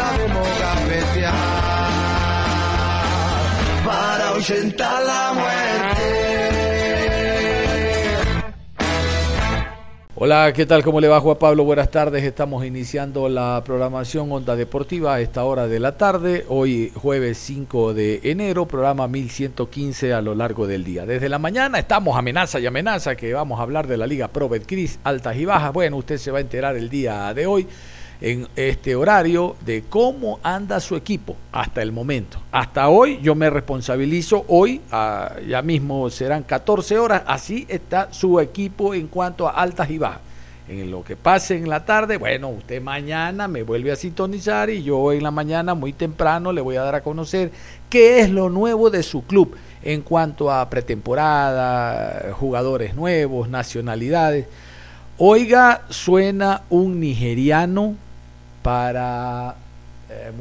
sabemos para ahuyentar la muerte. Hola, ¿qué tal? ¿Cómo le va Juan Pablo? Buenas tardes. Estamos iniciando la programación Onda Deportiva a esta hora de la tarde. Hoy jueves 5 de enero, programa 1115 a lo largo del día. Desde la mañana estamos amenaza y amenaza que vamos a hablar de la Liga Pro Betcris, altas y bajas. Bueno, usted se va a enterar el día de hoy en este horario de cómo anda su equipo hasta el momento. Hasta hoy yo me responsabilizo, hoy ah, ya mismo serán 14 horas, así está su equipo en cuanto a altas y bajas. En lo que pase en la tarde, bueno, usted mañana me vuelve a sintonizar y yo en la mañana muy temprano le voy a dar a conocer qué es lo nuevo de su club en cuanto a pretemporada, jugadores nuevos, nacionalidades. Oiga, suena un nigeriano para eh,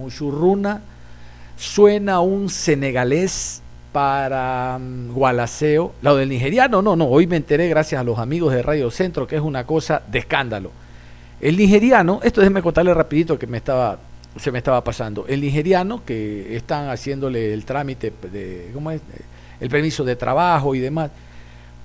suena un senegalés para um, Gualaceo. Lo del nigeriano, no, no, hoy me enteré gracias a los amigos de Radio Centro que es una cosa de escándalo. El nigeriano, esto déjeme contarle rapidito que me estaba, se me estaba pasando. El nigeriano que están haciéndole el trámite de, ¿cómo es? El permiso de trabajo y demás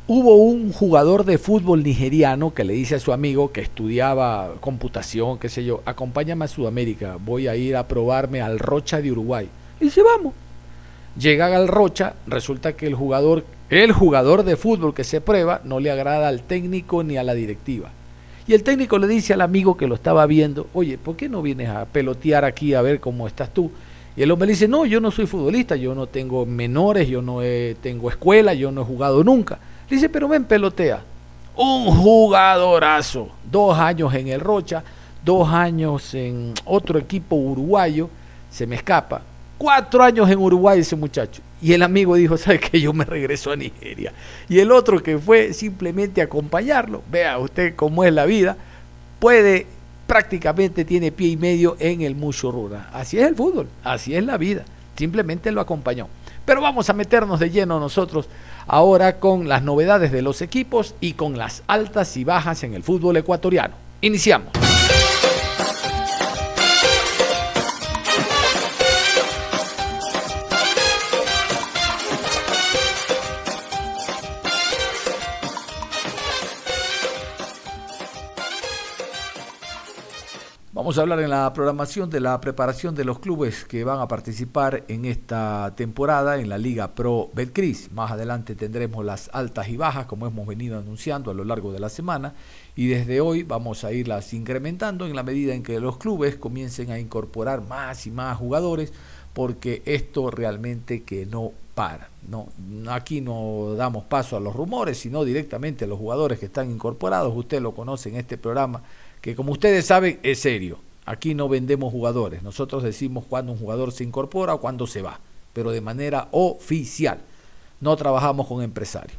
Hubo un jugador de fútbol nigeriano que le dice a su amigo que estudiaba computación, qué sé yo, acompáñame a Sudamérica, voy a ir a probarme al Rocha de Uruguay. Y dice, vamos. Llega al Rocha, resulta que el jugador, el jugador de fútbol que se prueba no le agrada al técnico ni a la directiva. Y el técnico le dice al amigo que lo estaba viendo, oye, ¿por qué no vienes a pelotear aquí a ver cómo estás tú? Y el hombre le dice, no, yo no soy futbolista, yo no tengo menores, yo no tengo escuela, yo no he jugado nunca dice, pero ven, pelotea. Un jugadorazo. Dos años en el Rocha, dos años en otro equipo uruguayo. Se me escapa. Cuatro años en Uruguay ese muchacho. Y el amigo dijo, ¿sabe que Yo me regreso a Nigeria. Y el otro que fue simplemente acompañarlo, vea usted cómo es la vida, puede, prácticamente tiene pie y medio en el Mucho. Así es el fútbol, así es la vida. Simplemente lo acompañó. Pero vamos a meternos de lleno nosotros ahora con las novedades de los equipos y con las altas y bajas en el fútbol ecuatoriano. Iniciamos. Vamos a hablar en la programación de la preparación de los clubes que van a participar en esta temporada en la Liga Pro Betcris. Más adelante tendremos las altas y bajas, como hemos venido anunciando a lo largo de la semana, y desde hoy vamos a irlas incrementando en la medida en que los clubes comiencen a incorporar más y más jugadores, porque esto realmente que no para. No, aquí no damos paso a los rumores, sino directamente a los jugadores que están incorporados. Usted lo conoce en este programa que como ustedes saben es serio. Aquí no vendemos jugadores, nosotros decimos cuando un jugador se incorpora o cuando se va, pero de manera oficial. No trabajamos con empresarios.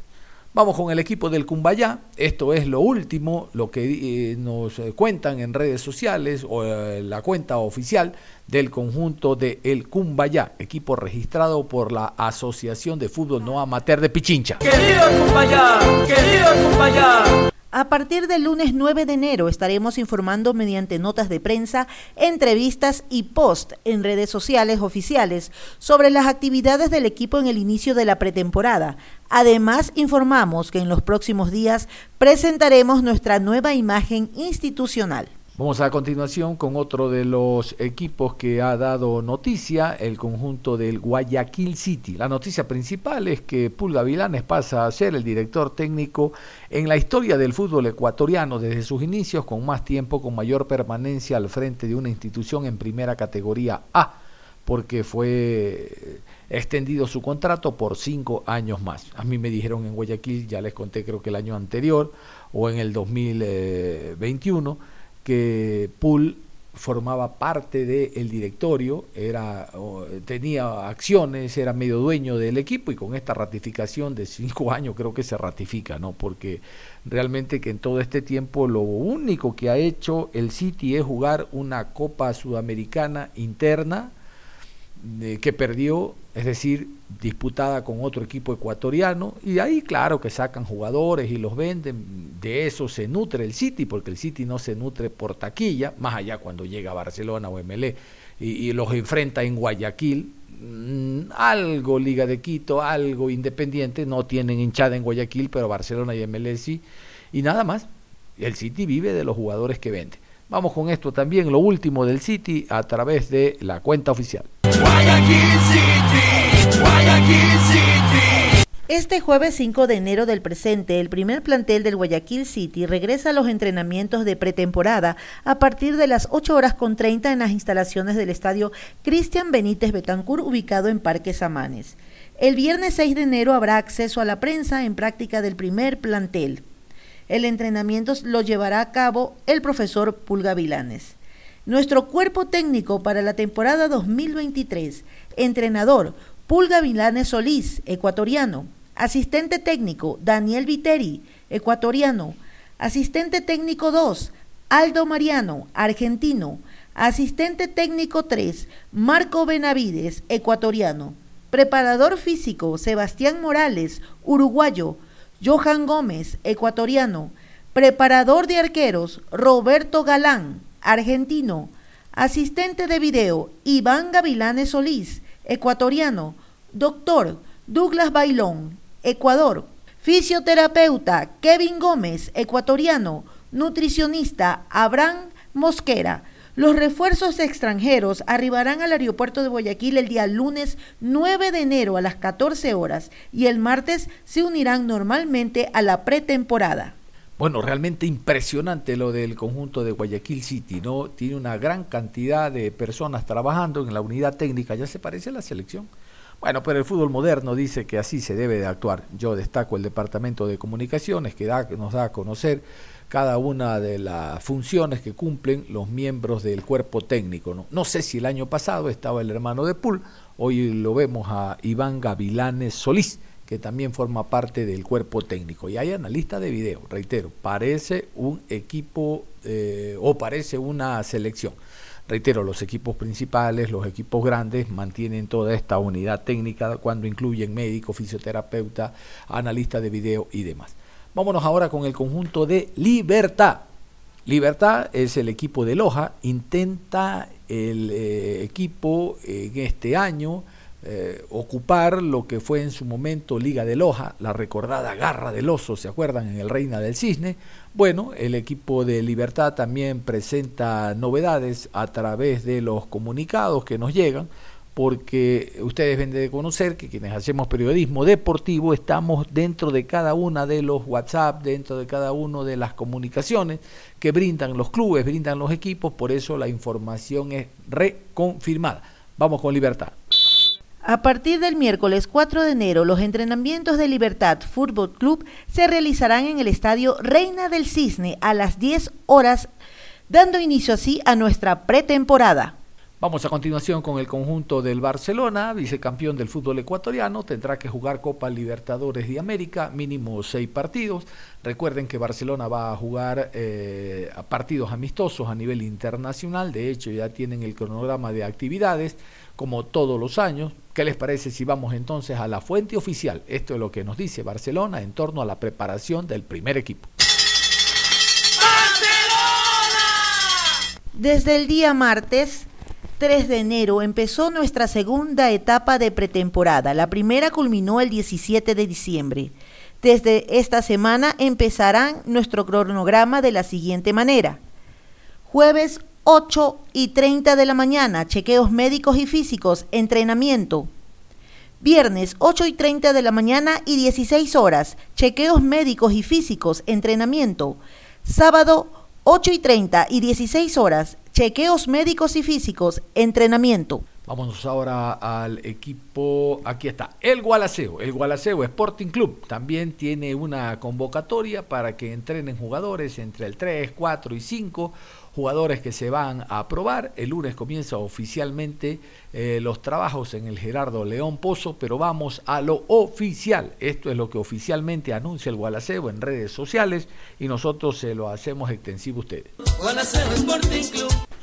Vamos con el equipo del Cumbayá. Esto es lo último, lo que eh, nos eh, cuentan en redes sociales o eh, la cuenta oficial del conjunto de El Cumbayá, equipo registrado por la Asociación de Fútbol No Amateur de Pichincha. Querido Cumbayá, querido Cumbayá. A partir del lunes 9 de enero estaremos informando mediante notas de prensa, entrevistas y post en redes sociales oficiales sobre las actividades del equipo en el inicio de la pretemporada. Además, informamos que en los próximos días presentaremos nuestra nueva imagen institucional. Vamos a continuación con otro de los equipos que ha dado noticia, el conjunto del Guayaquil City. La noticia principal es que Pulga Vilanes pasa a ser el director técnico en la historia del fútbol ecuatoriano desde sus inicios, con más tiempo, con mayor permanencia al frente de una institución en primera categoría A, porque fue extendido su contrato por cinco años más. A mí me dijeron en Guayaquil, ya les conté creo que el año anterior o en el 2021 que Pool formaba parte del directorio, era, tenía acciones, era medio dueño del equipo y con esta ratificación de cinco años creo que se ratifica, ¿no? Porque realmente que en todo este tiempo lo único que ha hecho el City es jugar una Copa Sudamericana interna que perdió, es decir, disputada con otro equipo ecuatoriano, y ahí claro que sacan jugadores y los venden, de eso se nutre el City, porque el City no se nutre por taquilla, más allá cuando llega a Barcelona o MLE y, los enfrenta en Guayaquil, mm, algo Liga de Quito, algo Independiente, no tienen hinchada en Guayaquil, pero Barcelona y MLE sí, y nada más, el City vive de los jugadores que vende. Vamos con esto también, lo último del City a través de la cuenta oficial. Este jueves 5 de enero del presente, el primer plantel del Guayaquil City regresa a los entrenamientos de pretemporada a partir de las 8 horas con 30 en las instalaciones del estadio Cristian Benítez Betancur ubicado en Parque Samanes. El viernes 6 de enero habrá acceso a la prensa en práctica del primer plantel. El entrenamiento lo llevará a cabo el profesor Pulga Vilanes. Nuestro cuerpo técnico para la temporada 2023, entrenador Pulga Vilanes Solís, ecuatoriano, asistente técnico Daniel Viteri, ecuatoriano, asistente técnico 2, Aldo Mariano, argentino, asistente técnico 3, Marco Benavides, ecuatoriano, preparador físico Sebastián Morales, uruguayo, Johan Gómez, ecuatoriano, preparador de arqueros Roberto Galán, argentino. Asistente de video, Iván Gavilanes Solís, ecuatoriano. Doctor, Douglas Bailón, Ecuador. Fisioterapeuta, Kevin Gómez, ecuatoriano. Nutricionista, Abraham Mosquera. Los refuerzos extranjeros arribarán al aeropuerto de Guayaquil el día lunes 9 de enero a las 14 horas y el martes se unirán normalmente a la pretemporada. Bueno, realmente impresionante lo del conjunto de Guayaquil City, ¿no? Tiene una gran cantidad de personas trabajando en la unidad técnica, ya se parece a la selección. Bueno, pero el fútbol moderno dice que así se debe de actuar. Yo destaco el departamento de comunicaciones que nos da a conocer cada una de las funciones que cumplen los miembros del cuerpo técnico. No, no sé si el año pasado estaba el hermano de Pul, hoy lo vemos a Iván Gavilanes Solís que también forma parte del cuerpo técnico. Y hay analista de video, reitero, parece un equipo eh, o parece una selección. Reitero, los equipos principales, los equipos grandes mantienen toda esta unidad técnica cuando incluyen médico, fisioterapeuta, analista de video y demás. Vámonos ahora con el conjunto de Libertad. Libertad es el equipo de Loja, intenta el eh, equipo en este año eh, ocupar lo que fue en su momento Liga de Loja, la recordada Garra del Oso, ¿se acuerdan? En el Reina del Cisne. Bueno, el equipo de Libertad también presenta novedades a través de los comunicados que nos llegan, porque ustedes ven de conocer que quienes hacemos periodismo deportivo estamos dentro de cada una de los WhatsApp, dentro de cada una de las comunicaciones que brindan los clubes, brindan los equipos, por eso la información es reconfirmada. Vamos con Libertad. A partir del miércoles 4 de enero, los entrenamientos de Libertad Fútbol Club se realizarán en el estadio Reina del Cisne a las 10 horas, dando inicio así a nuestra pretemporada. Vamos a continuación con el conjunto del Barcelona, vicecampeón del fútbol ecuatoriano, tendrá que jugar Copa Libertadores de América, mínimo seis partidos. Recuerden que Barcelona va a jugar eh, partidos amistosos a nivel internacional, de hecho ya tienen el cronograma de actividades como todos los años. ¿Qué les parece si vamos entonces a la fuente oficial? Esto es lo que nos dice Barcelona en torno a la preparación del primer equipo. Desde el día martes 3 de enero empezó nuestra segunda etapa de pretemporada. La primera culminó el 17 de diciembre. Desde esta semana empezarán nuestro cronograma de la siguiente manera. Jueves 8 y 30 de la mañana, chequeos médicos y físicos, entrenamiento. Viernes 8 y 30 de la mañana y 16 horas, chequeos médicos y físicos, entrenamiento. Sábado 8 y 30 y 16 horas, chequeos médicos y físicos, entrenamiento. Vamos ahora al equipo, aquí está, el Gualaceo. El Gualaceo Sporting Club también tiene una convocatoria para que entrenen jugadores entre el 3, 4 y 5 jugadores que se van a probar. El lunes comienza oficialmente eh, los trabajos en el Gerardo León Pozo, pero vamos a lo oficial. Esto es lo que oficialmente anuncia el Gualaceo en redes sociales y nosotros se lo hacemos extensivo a ustedes.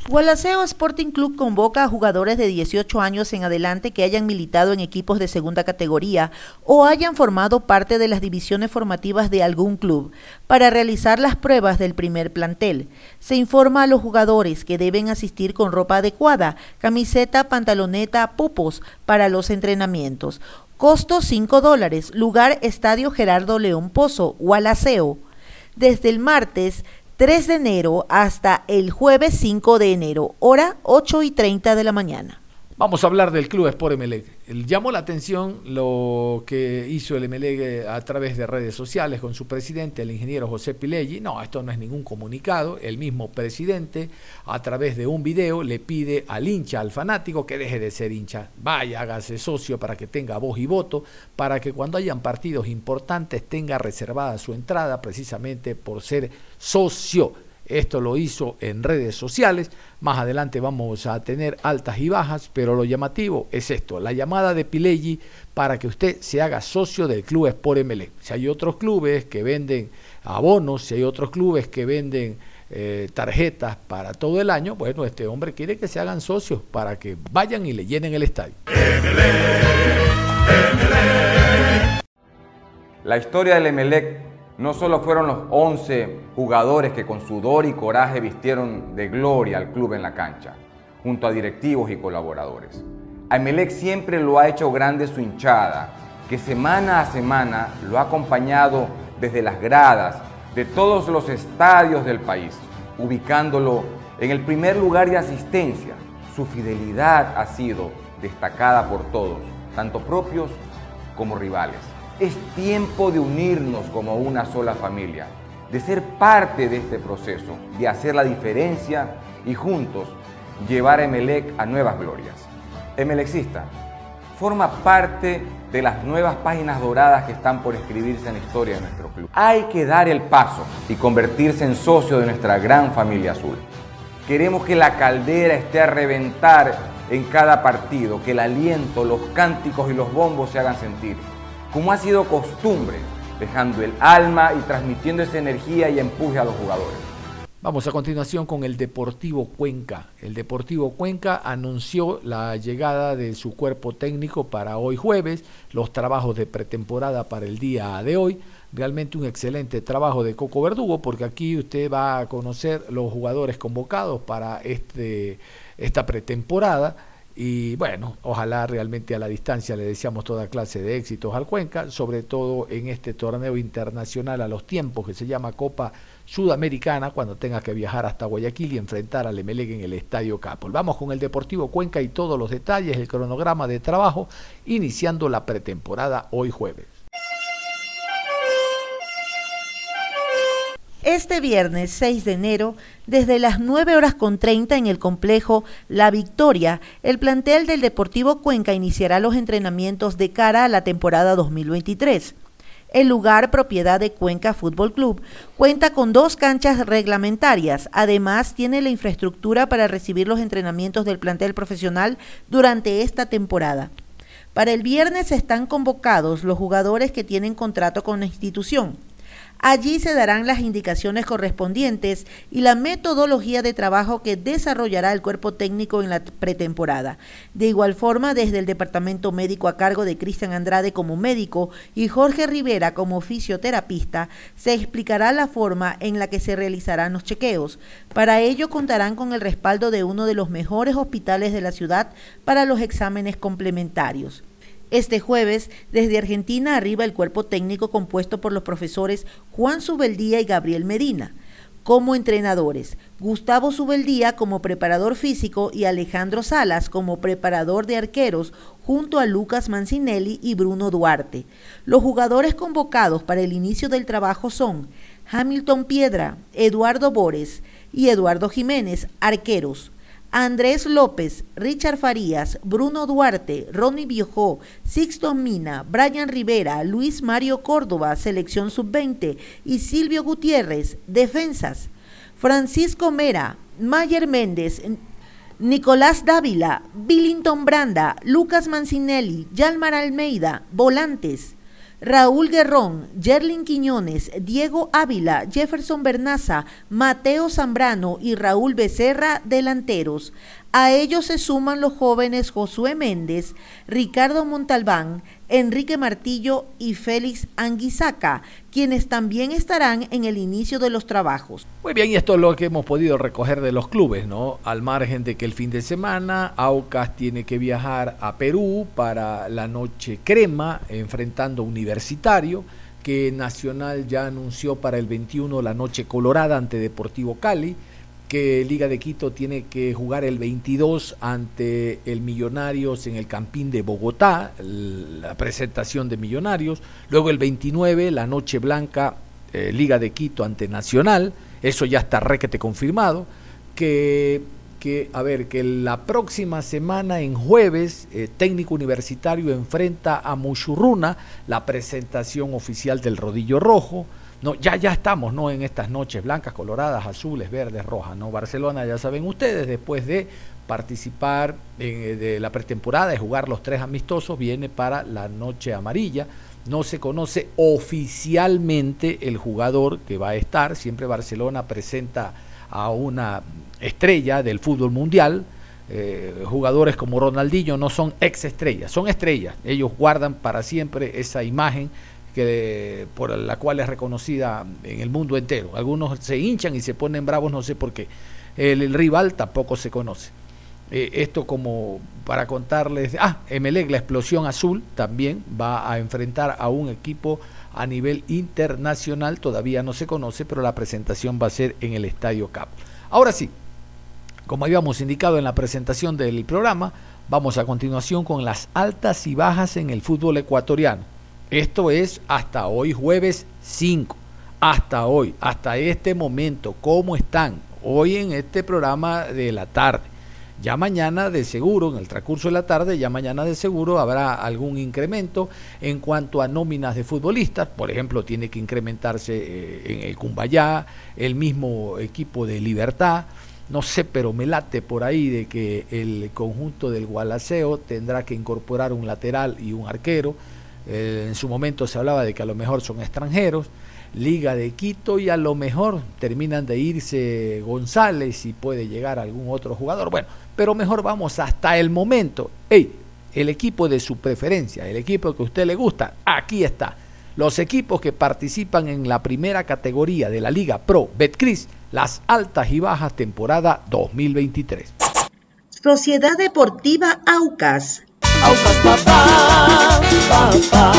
Gualaceo Sporting Club convoca a jugadores de 18 años en adelante que hayan militado en equipos de segunda categoría o hayan formado parte de las divisiones formativas de algún club para realizar las pruebas del primer plantel. Se informa a los jugadores que deben asistir con ropa adecuada, camiseta, pantaloneta, pupos para los entrenamientos. Costo 5 dólares. Lugar Estadio Gerardo León Pozo, Gualaceo. Desde el martes 3 de enero hasta el jueves 5 de enero, hora 8 y 30 de la mañana. Vamos a hablar del Club Sport Emelec. Llamó la atención lo que hizo el Emelec eh, a través de redes sociales con su presidente, el ingeniero José Pileggi. No, esto no es ningún comunicado. El mismo presidente, a través de un video, le pide al hincha, al fanático, que deje de ser hincha. Vaya, hágase socio para que tenga voz y voto, para que cuando hayan partidos importantes tenga reservada su entrada precisamente por ser socio esto lo hizo en redes sociales. Más adelante vamos a tener altas y bajas, pero lo llamativo es esto, la llamada de Pileggi para que usted se haga socio del club Sport MLE. Si hay otros clubes que venden abonos, si hay otros clubes que venden eh, tarjetas para todo el año, bueno, este hombre quiere que se hagan socios para que vayan y le llenen el estadio. La historia del Emelec no solo fueron los 11 jugadores que con sudor y coraje vistieron de gloria al club en la cancha, junto a directivos y colaboradores. A Emelec siempre lo ha hecho grande su hinchada, que semana a semana lo ha acompañado desde las gradas de todos los estadios del país, ubicándolo en el primer lugar de asistencia. Su fidelidad ha sido destacada por todos, tanto propios como rivales. Es tiempo de unirnos como una sola familia, de ser parte de este proceso, de hacer la diferencia y juntos llevar a Emelec a nuevas glorias. Emelecista, forma parte de las nuevas páginas doradas que están por escribirse en la historia de nuestro club. Hay que dar el paso y convertirse en socio de nuestra gran familia azul. Queremos que la caldera esté a reventar en cada partido, que el aliento, los cánticos y los bombos se hagan sentir como ha sido costumbre, dejando el alma y transmitiendo esa energía y empuje a los jugadores. Vamos a continuación con el Deportivo Cuenca. El Deportivo Cuenca anunció la llegada de su cuerpo técnico para hoy jueves, los trabajos de pretemporada para el día de hoy. Realmente un excelente trabajo de Coco Verdugo porque aquí usted va a conocer los jugadores convocados para este, esta pretemporada y bueno, ojalá realmente a la distancia le deseamos toda clase de éxitos al Cuenca, sobre todo en este torneo internacional a los tiempos que se llama Copa Sudamericana, cuando tenga que viajar hasta Guayaquil y enfrentar al Emelec en el Estadio Capol. Vamos con el Deportivo Cuenca y todos los detalles, el cronograma de trabajo, iniciando la pretemporada hoy jueves. Este viernes 6 de enero, desde las 9 horas con 30 en el complejo La Victoria, el plantel del Deportivo Cuenca iniciará los entrenamientos de cara a la temporada 2023. El lugar, propiedad de Cuenca Fútbol Club, cuenta con dos canchas reglamentarias. Además, tiene la infraestructura para recibir los entrenamientos del plantel profesional durante esta temporada. Para el viernes están convocados los jugadores que tienen contrato con la institución. Allí se darán las indicaciones correspondientes y la metodología de trabajo que desarrollará el cuerpo técnico en la pretemporada. De igual forma, desde el departamento médico a cargo de Cristian Andrade como médico y Jorge Rivera como fisioterapista, se explicará la forma en la que se realizarán los chequeos. Para ello contarán con el respaldo de uno de los mejores hospitales de la ciudad para los exámenes complementarios. Este jueves, desde Argentina arriba el cuerpo técnico compuesto por los profesores Juan Subeldía y Gabriel Medina. Como entrenadores, Gustavo Subeldía como preparador físico y Alejandro Salas como preparador de arqueros, junto a Lucas Mancinelli y Bruno Duarte. Los jugadores convocados para el inicio del trabajo son Hamilton Piedra, Eduardo Bores y Eduardo Jiménez, arqueros. Andrés López, Richard Farías, Bruno Duarte, Ronnie Biojó, Sixto Mina, Brian Rivera, Luis Mario Córdoba, selección sub-20 y Silvio Gutiérrez, defensas. Francisco Mera, Mayer Méndez, Nicolás Dávila, Billington Branda, Lucas Mancinelli, Yalmar Almeida, volantes. Raúl Guerrón, Yerlin Quiñones, Diego Ávila, Jefferson Bernaza, Mateo Zambrano y Raúl Becerra, delanteros. A ellos se suman los jóvenes Josué Méndez, Ricardo Montalbán, Enrique Martillo y Félix Anguizaca, quienes también estarán en el inicio de los trabajos. Muy bien, y esto es lo que hemos podido recoger de los clubes, ¿no? Al margen de que el fin de semana Aucas tiene que viajar a Perú para la noche crema, enfrentando Universitario, que Nacional ya anunció para el 21 la noche colorada ante Deportivo Cali que Liga de Quito tiene que jugar el 22 ante el Millonarios en el Campín de Bogotá, la presentación de Millonarios, luego el 29 la Noche Blanca eh, Liga de Quito ante Nacional, eso ya está requete confirmado, que, que, a ver, que la próxima semana en jueves eh, Técnico Universitario enfrenta a Muchurruna, la presentación oficial del Rodillo Rojo, no, ya, ya estamos ¿no? en estas noches blancas, coloradas, azules, verdes, rojas. ¿no? Barcelona, ya saben ustedes, después de participar en, de la pretemporada y jugar los tres amistosos, viene para la noche amarilla. No se conoce oficialmente el jugador que va a estar. Siempre Barcelona presenta a una estrella del fútbol mundial. Eh, jugadores como Ronaldinho no son ex estrellas, son estrellas. Ellos guardan para siempre esa imagen que por la cual es reconocida en el mundo entero. Algunos se hinchan y se ponen bravos, no sé por qué. El, rival tampoco se conoce. Eh, esto como para contarles, ah, Emelec, la explosión azul, también va a enfrentar a un equipo a nivel internacional, todavía no se conoce, pero la presentación va a ser en el Estadio Cap. Ahora sí, como habíamos indicado en la presentación del programa, vamos a continuación con las altas y bajas en el fútbol ecuatoriano. Esto es hasta hoy jueves 5. Hasta hoy, hasta este momento, ¿cómo están? Hoy en este programa de la tarde. Ya mañana de seguro, en el transcurso de la tarde, ya mañana de seguro habrá algún incremento en cuanto a nóminas de futbolistas. Por ejemplo, tiene que incrementarse eh, en el Cumbayá, el mismo equipo de Libertad. No sé, pero me late por ahí de que el conjunto del Gualaceo tendrá que incorporar un lateral y un arquero. Eh, en su momento se hablaba de que a lo mejor son extranjeros. Liga de Quito y a lo mejor terminan de irse González y puede llegar algún otro jugador. Bueno, pero mejor vamos hasta el momento. Hey, el equipo de su preferencia, el equipo que a usted le gusta, aquí está. Los equipos que participan en la primera categoría de la Liga Pro Betcris, las altas y bajas temporada 2023. Sociedad Deportiva Aucas Aucas papá, papá,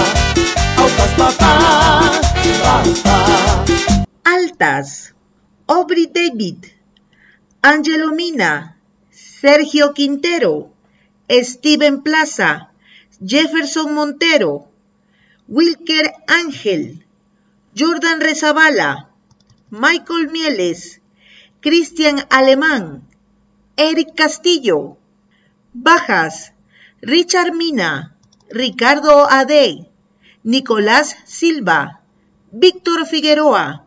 Aucas papá, papá. Altas, Aubrey David, Angelo Mina, Sergio Quintero, Steven Plaza, Jefferson Montero, Wilker Ángel, Jordan Rezabala, Michael Mieles, Cristian Alemán, Eric Castillo, Bajas, Richard Mina, Ricardo Ade, Nicolás Silva, Víctor Figueroa,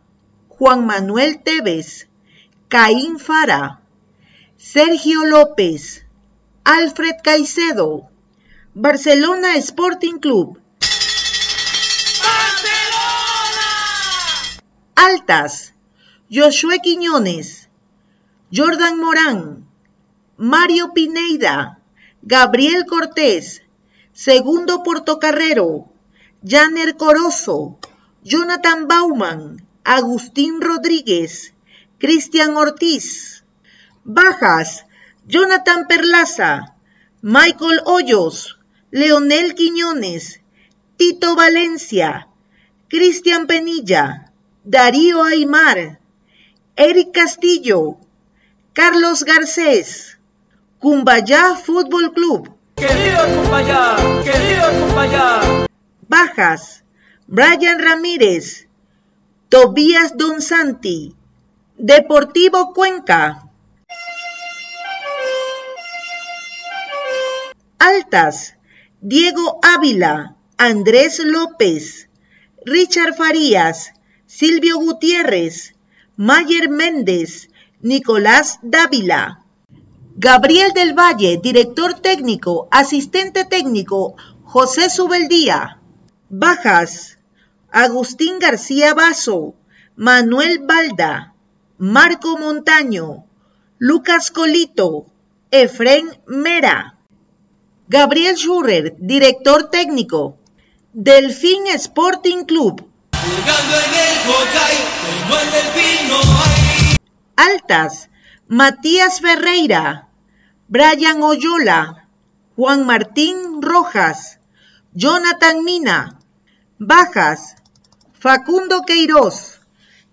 Juan Manuel Tevez, Caín Fara, Sergio López, Alfred Caicedo, Barcelona Sporting Club. Altas, Josué Quiñones, Jordan Morán, Mario Pineida, Gabriel Cortés, Segundo Portocarrero, Janer Corozo, Jonathan Bauman, Agustín Rodríguez, Cristian Ortiz. Bajas, Jonathan Perlaza, Michael Hoyos, Leonel Quiñones, Tito Valencia, Cristian Penilla, Darío Aymar, Eric Castillo, Carlos Garcés. Cumbayá Fútbol Club. Querido Cumbayá, querido Cumbayá. Bajas. Brian Ramírez. Tobías Don Santi. Deportivo Cuenca. Altas. Diego Ávila. Andrés López. Richard Farías. Silvio Gutiérrez. Mayer Méndez. Nicolás Dávila. Gabriel del Valle, director técnico, asistente técnico, José Subeldía. Bajas, Agustín García Basso, Manuel Balda, Marco Montaño, Lucas Colito, Efren Mera. Gabriel Schurrer, director técnico. Delfín Sporting Club. Altas, Matías Ferreira, Brian Oyola, Juan Martín Rojas, Jonathan Mina. Bajas, Facundo Queiroz,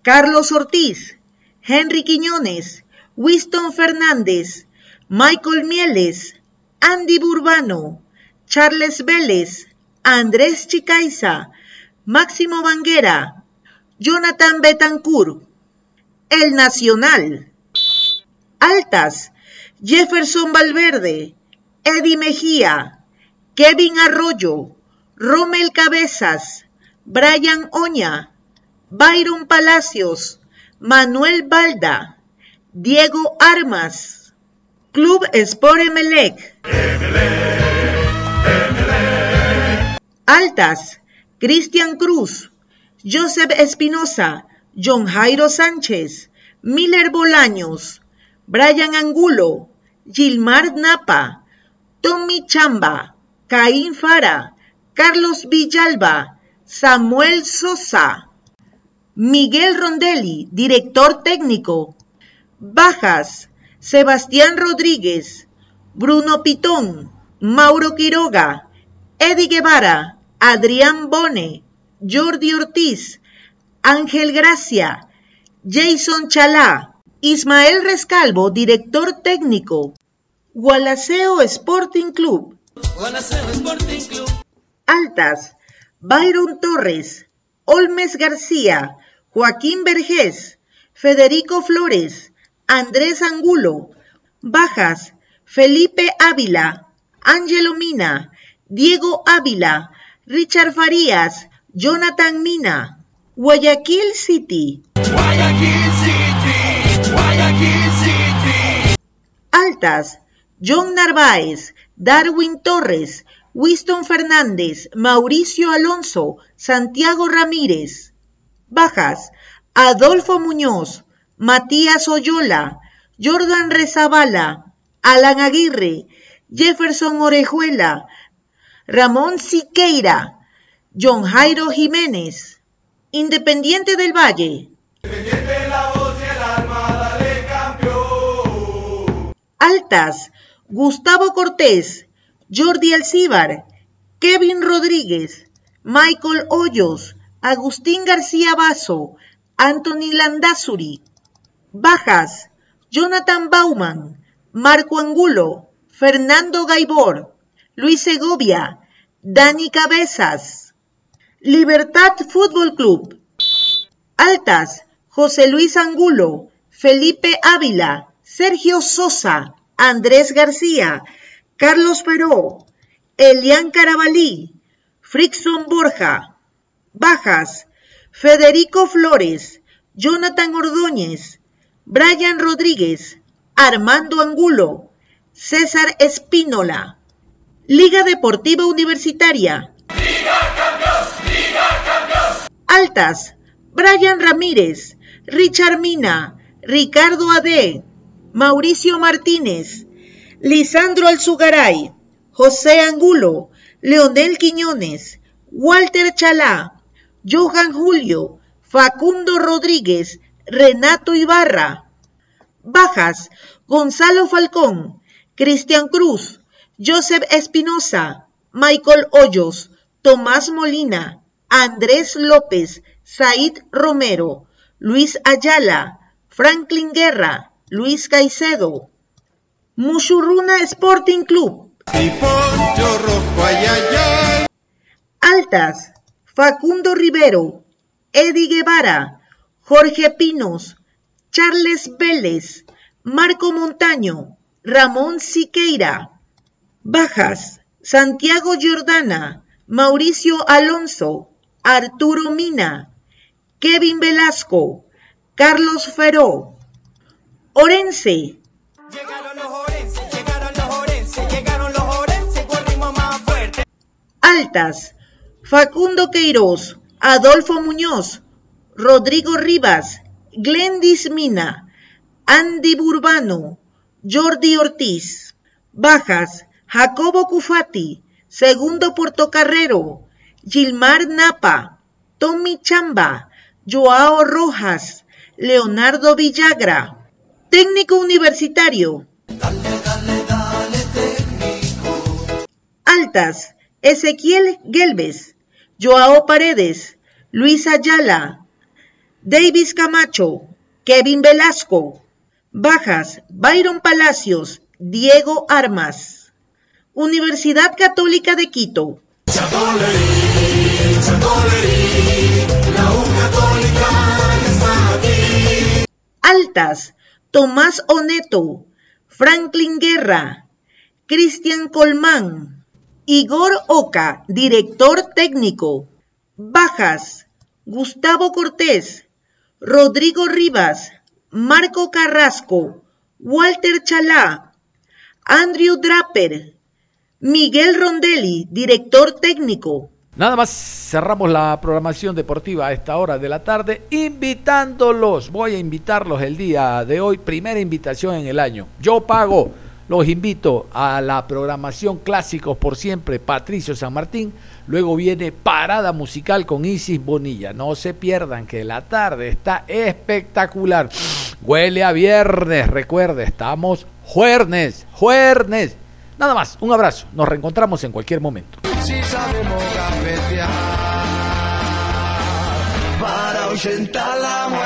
Carlos Ortiz, Henry Quiñones, Winston Fernández, Michael Mieles, Andy Burbano, Charles Vélez, Andrés Chicaiza, Máximo Banguera, Jonathan Betancourt, El Nacional. Altas, Jefferson Valverde, Eddie Mejía, Kevin Arroyo, Rommel Cabezas, Brian Oña, Byron Palacios, Manuel Balda, Diego Armas, Club Sport Emelec. Altas, Cristian Cruz, Joseph Espinosa, John Jairo Sánchez, Miller Bolaños, Brian Angulo, Gilmar Napa, Tommy Chamba, Caín Fara, Carlos Villalba, Samuel Sosa, Miguel Rondelli, director técnico, Bajas, Sebastián Rodríguez, Bruno Pitón, Mauro Quiroga, Eddie Guevara, Adrián Bone, Jordi Ortiz, Ángel Gracia, Jason Chalá, Ismael Rescalvo, director técnico, Gualaceo Sporting Club, Sporting Club. Altas, Byron Torres, Olmes García, Joaquín Vergés, Federico Flores, Andrés Angulo, Bajas, Felipe Ávila, Ángelo Mina, Diego Ávila, Richard Farías, Jonathan Mina, Guayaquil City. Guayaquil City, Guayaquil City. Altas, John Narváez, Darwin Torres, Winston Fernández, Mauricio Alonso, Santiago Ramírez. Bajas, Adolfo Muñoz, Matías Oyola, Jordan Rezabala, Alan Aguirre, Jefferson Orejuela, Ramón Siqueira, John Jairo Jiménez, Independiente del Valle. Altas, Gustavo Cortés, Jordi Alcíbar, Kevin Rodríguez, Michael Hoyos, Agustín García Basso, Anthony Landazuri. Bajas, Jonathan Bauman, Marco Angulo, Fernando Gaibor, Luis Segovia, Dani Cabezas. Libertad Fútbol Club. Altas, José Luis Angulo, Felipe Ávila, Sergio Sosa, Andrés García, Carlos Peró, Elian Carabalí, Frickson Borja. Bajas, Federico Flores, Jonathan Ordóñez, Brian Rodríguez, Armando Angulo, César Espínola. Liga Deportiva Universitaria. Altas, Brian Ramírez, Richard Mina, Ricardo Ade, Mauricio Martínez, Lisandro Alzugaray, José Angulo, Leonel Quiñones, Walter Chalá, Johan Julio, Facundo Rodríguez, Renato Ibarra. Bajas, Gonzalo Falcón, Cristian Cruz, Joseph Espinosa, Michael Hoyos, Tomás Molina, Andrés López, Said Romero, Luis Ayala, Franklin Guerra, Luis Caicedo. Mushurruna Sporting Club. Poncho rojo, ay, ay, ay. Altas, Facundo Rivero, Eddie Guevara, Jorge Pinos, Charles Vélez, Marco Montaño, Ramón Siqueira. Bajas, Santiago Giordana, Mauricio Alonso, Arturo Mina, Kevin Velasco, Carlos Feró. Orense, Llegaron los orenses, llegaron los orenses, llegaron los orenses con ritmo más fuerte. Altas, Facundo Queiroz, Adolfo Muñoz, Rodrigo Rivas, Glendis Mina, Andy Burbano, Jordi Ortiz. Bajas, Jacobo Cufati, Segundo Portocarrero, Gilmar Napa, Tommy Chamba, Joao Rojas, Leonardo Villagra. Técnico universitario. Altas, Ezequiel Gelbes, Joao Paredes, Luis Ayala, Davis Camacho, Kevin Velasco. Bajas, Byron Palacios, Diego Armas. Universidad Católica de Quito. Altas, Tomás Oneto, Franklin Guerra, Cristian Colmán, Igor Oca, director técnico. Bajas, Gustavo Cortés, Rodrigo Rivas, Marco Carrasco, Walter Chalá, Andrew Draper, Miguel Rondelli, director técnico. Nada más cerramos la programación deportiva a esta hora de la tarde, invitándolos. Voy a invitarlos el día de hoy, primera invitación en el año. Yo pago, los invito a la programación Clásicos por siempre, Patricio San Martín. Luego viene Parada Musical con Isis Bonilla. No se pierdan que la tarde está espectacular. Huele a viernes, recuerde, estamos jueves, jueves. Nada más, un abrazo. Nos reencontramos en cualquier momento. Cafetear para ahuyentar la muerte.